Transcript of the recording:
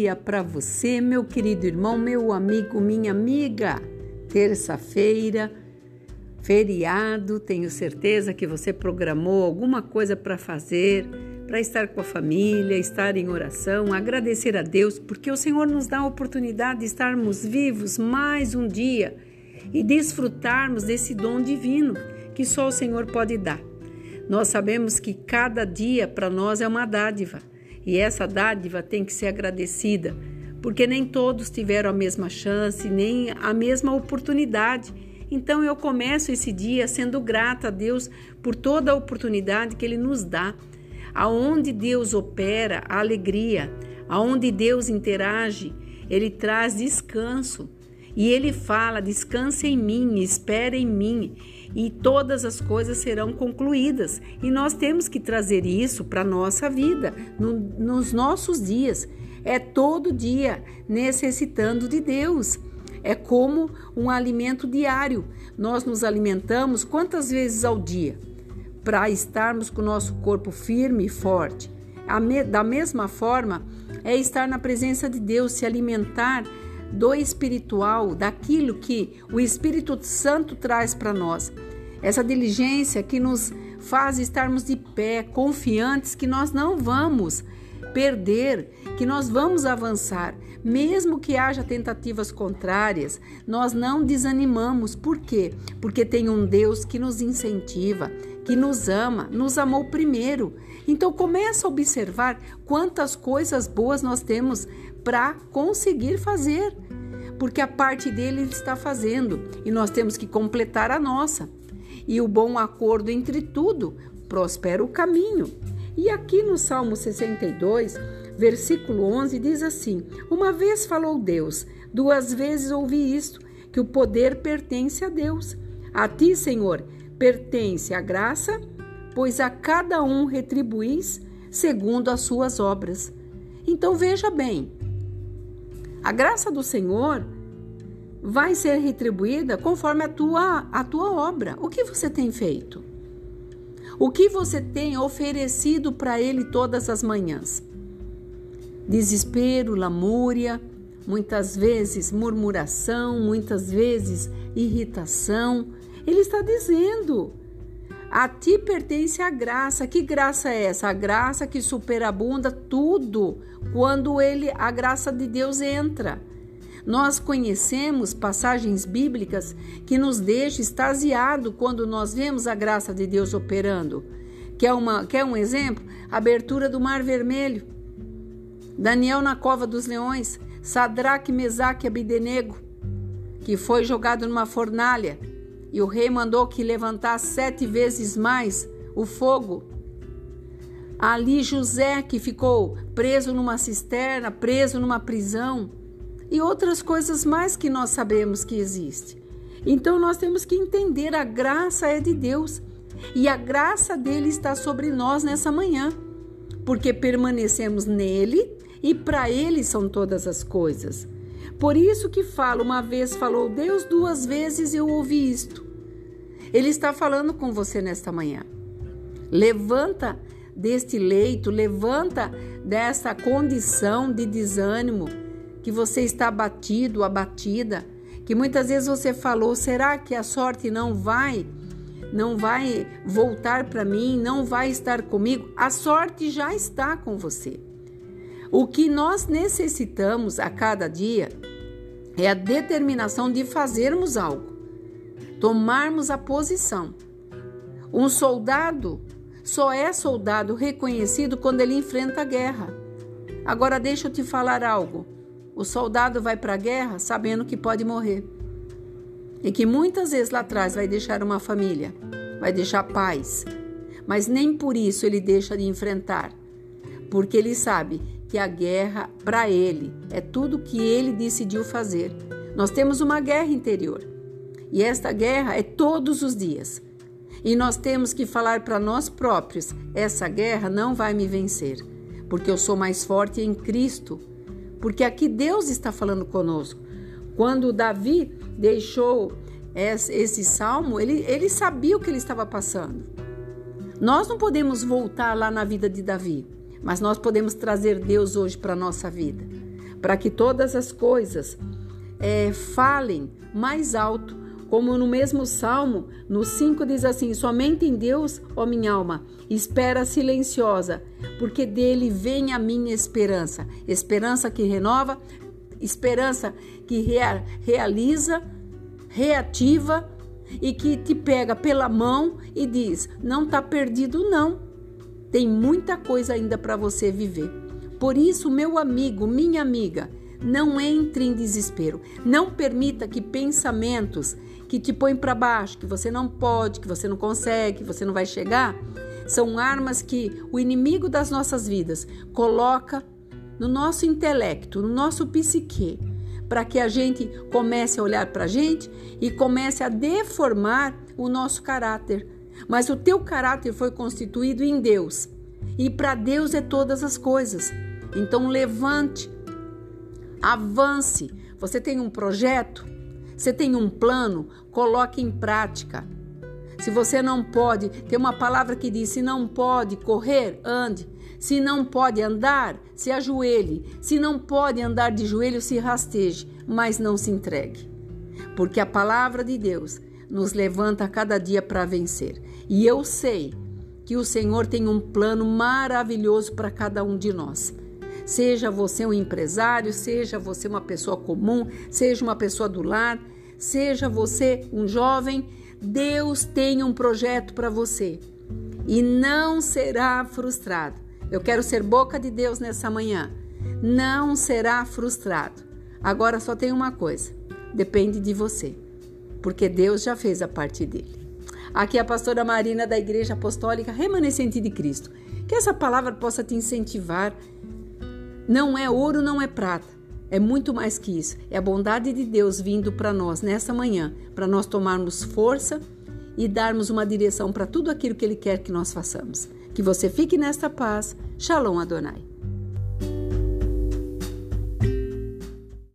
dia para você, meu querido irmão, meu amigo, minha amiga. Terça-feira, feriado, tenho certeza que você programou alguma coisa para fazer, para estar com a família, estar em oração, agradecer a Deus, porque o Senhor nos dá a oportunidade de estarmos vivos mais um dia e desfrutarmos desse dom divino que só o Senhor pode dar. Nós sabemos que cada dia para nós é uma dádiva e essa dádiva tem que ser agradecida, porque nem todos tiveram a mesma chance, nem a mesma oportunidade. Então eu começo esse dia sendo grata a Deus por toda a oportunidade que Ele nos dá. Aonde Deus opera a alegria, aonde Deus interage, Ele traz descanso. E Ele fala: descanse em mim, espere em mim e todas as coisas serão concluídas. E nós temos que trazer isso para a nossa vida, no, nos nossos dias. É todo dia necessitando de Deus. É como um alimento diário. Nós nos alimentamos quantas vezes ao dia? Para estarmos com o nosso corpo firme e forte. Da mesma forma, é estar na presença de Deus, se alimentar do espiritual, daquilo que o Espírito Santo traz para nós. Essa diligência que nos faz estarmos de pé, confiantes que nós não vamos perder, que nós vamos avançar. Mesmo que haja tentativas contrárias, nós não desanimamos. Por quê? Porque tem um Deus que nos incentiva, que nos ama, nos amou primeiro. Então começa a observar quantas coisas boas nós temos para conseguir fazer, porque a parte dele ele está fazendo e nós temos que completar a nossa. E o bom acordo entre tudo prospera o caminho. E aqui no Salmo 62, versículo 11 diz assim: Uma vez falou Deus, duas vezes ouvi isto, que o poder pertence a Deus. A ti, Senhor, pertence a graça, pois a cada um retribuís segundo as suas obras. Então veja bem, a graça do Senhor vai ser retribuída conforme a tua, a tua obra. O que você tem feito? O que você tem oferecido para Ele todas as manhãs? Desespero, lamúria, muitas vezes murmuração, muitas vezes irritação. Ele está dizendo: a ti pertence a graça. Que graça é essa? A graça que superabunda tudo quando ele, a graça de Deus entra. Nós conhecemos passagens bíblicas que nos deixam extasiado quando nós vemos a graça de Deus operando. Quer, uma, quer um exemplo? Abertura do Mar Vermelho. Daniel na cova dos leões. Sadraque, Mesaque e Abidenego, que foi jogado numa fornalha e o rei mandou que levantasse sete vezes mais o fogo. Ali José, que ficou preso numa cisterna, preso numa prisão, e outras coisas mais que nós sabemos que existe. Então nós temos que entender a graça é de Deus e a graça dele está sobre nós nessa manhã, porque permanecemos nele e para ele são todas as coisas. Por isso que falo, uma vez falou Deus, duas vezes eu ouvi isto. Ele está falando com você nesta manhã. Levanta deste leito, levanta dessa condição de desânimo, que você está abatido, abatida, que muitas vezes você falou: será que a sorte não vai? Não vai voltar para mim, não vai estar comigo. A sorte já está com você. O que nós necessitamos a cada dia é a determinação de fazermos algo, tomarmos a posição. Um soldado só é soldado reconhecido quando ele enfrenta a guerra. Agora, deixa eu te falar algo. O soldado vai para a guerra sabendo que pode morrer. E que muitas vezes lá atrás vai deixar uma família, vai deixar paz. Mas nem por isso ele deixa de enfrentar. Porque ele sabe que a guerra, para ele, é tudo que ele decidiu fazer. Nós temos uma guerra interior. E esta guerra é todos os dias. E nós temos que falar para nós próprios: essa guerra não vai me vencer, porque eu sou mais forte em Cristo. Porque aqui Deus está falando conosco. Quando Davi deixou esse salmo, ele, ele sabia o que ele estava passando. Nós não podemos voltar lá na vida de Davi, mas nós podemos trazer Deus hoje para a nossa vida. para que todas as coisas é, falem mais alto, como no mesmo Salmo, no 5 diz assim: Somente em Deus, ó minha alma, espera silenciosa, porque dele vem a minha esperança. Esperança que renova, esperança que rea, realiza, reativa e que te pega pela mão e diz: Não está perdido, não. Tem muita coisa ainda para você viver. Por isso, meu amigo, minha amiga, não entre em desespero. Não permita que pensamentos que te põem para baixo, que você não pode, que você não consegue, que você não vai chegar, são armas que o inimigo das nossas vidas coloca no nosso intelecto, no nosso psique, para que a gente comece a olhar para a gente e comece a deformar o nosso caráter. Mas o teu caráter foi constituído em Deus. E para Deus é todas as coisas. Então levante, avance. Você tem um projeto? Você tem um plano? Coloque em prática. Se você não pode, tem uma palavra que diz: se não pode correr, ande. Se não pode andar, se ajoelhe. Se não pode andar de joelho, se rasteje, mas não se entregue. Porque a palavra de Deus nos levanta a cada dia para vencer. E eu sei que o Senhor tem um plano maravilhoso para cada um de nós. Seja você um empresário, seja você uma pessoa comum, seja uma pessoa do lar, seja você um jovem, Deus tem um projeto para você e não será frustrado. Eu quero ser boca de Deus nessa manhã. Não será frustrado. Agora só tem uma coisa: depende de você, porque Deus já fez a parte dele. Aqui é a pastora Marina da Igreja Apostólica Remanescente de Cristo. Que essa palavra possa te incentivar não é ouro, não é prata. É muito mais que isso. É a bondade de Deus vindo para nós nessa manhã, para nós tomarmos força e darmos uma direção para tudo aquilo que Ele quer que nós façamos. Que você fique nesta paz. Shalom Adonai.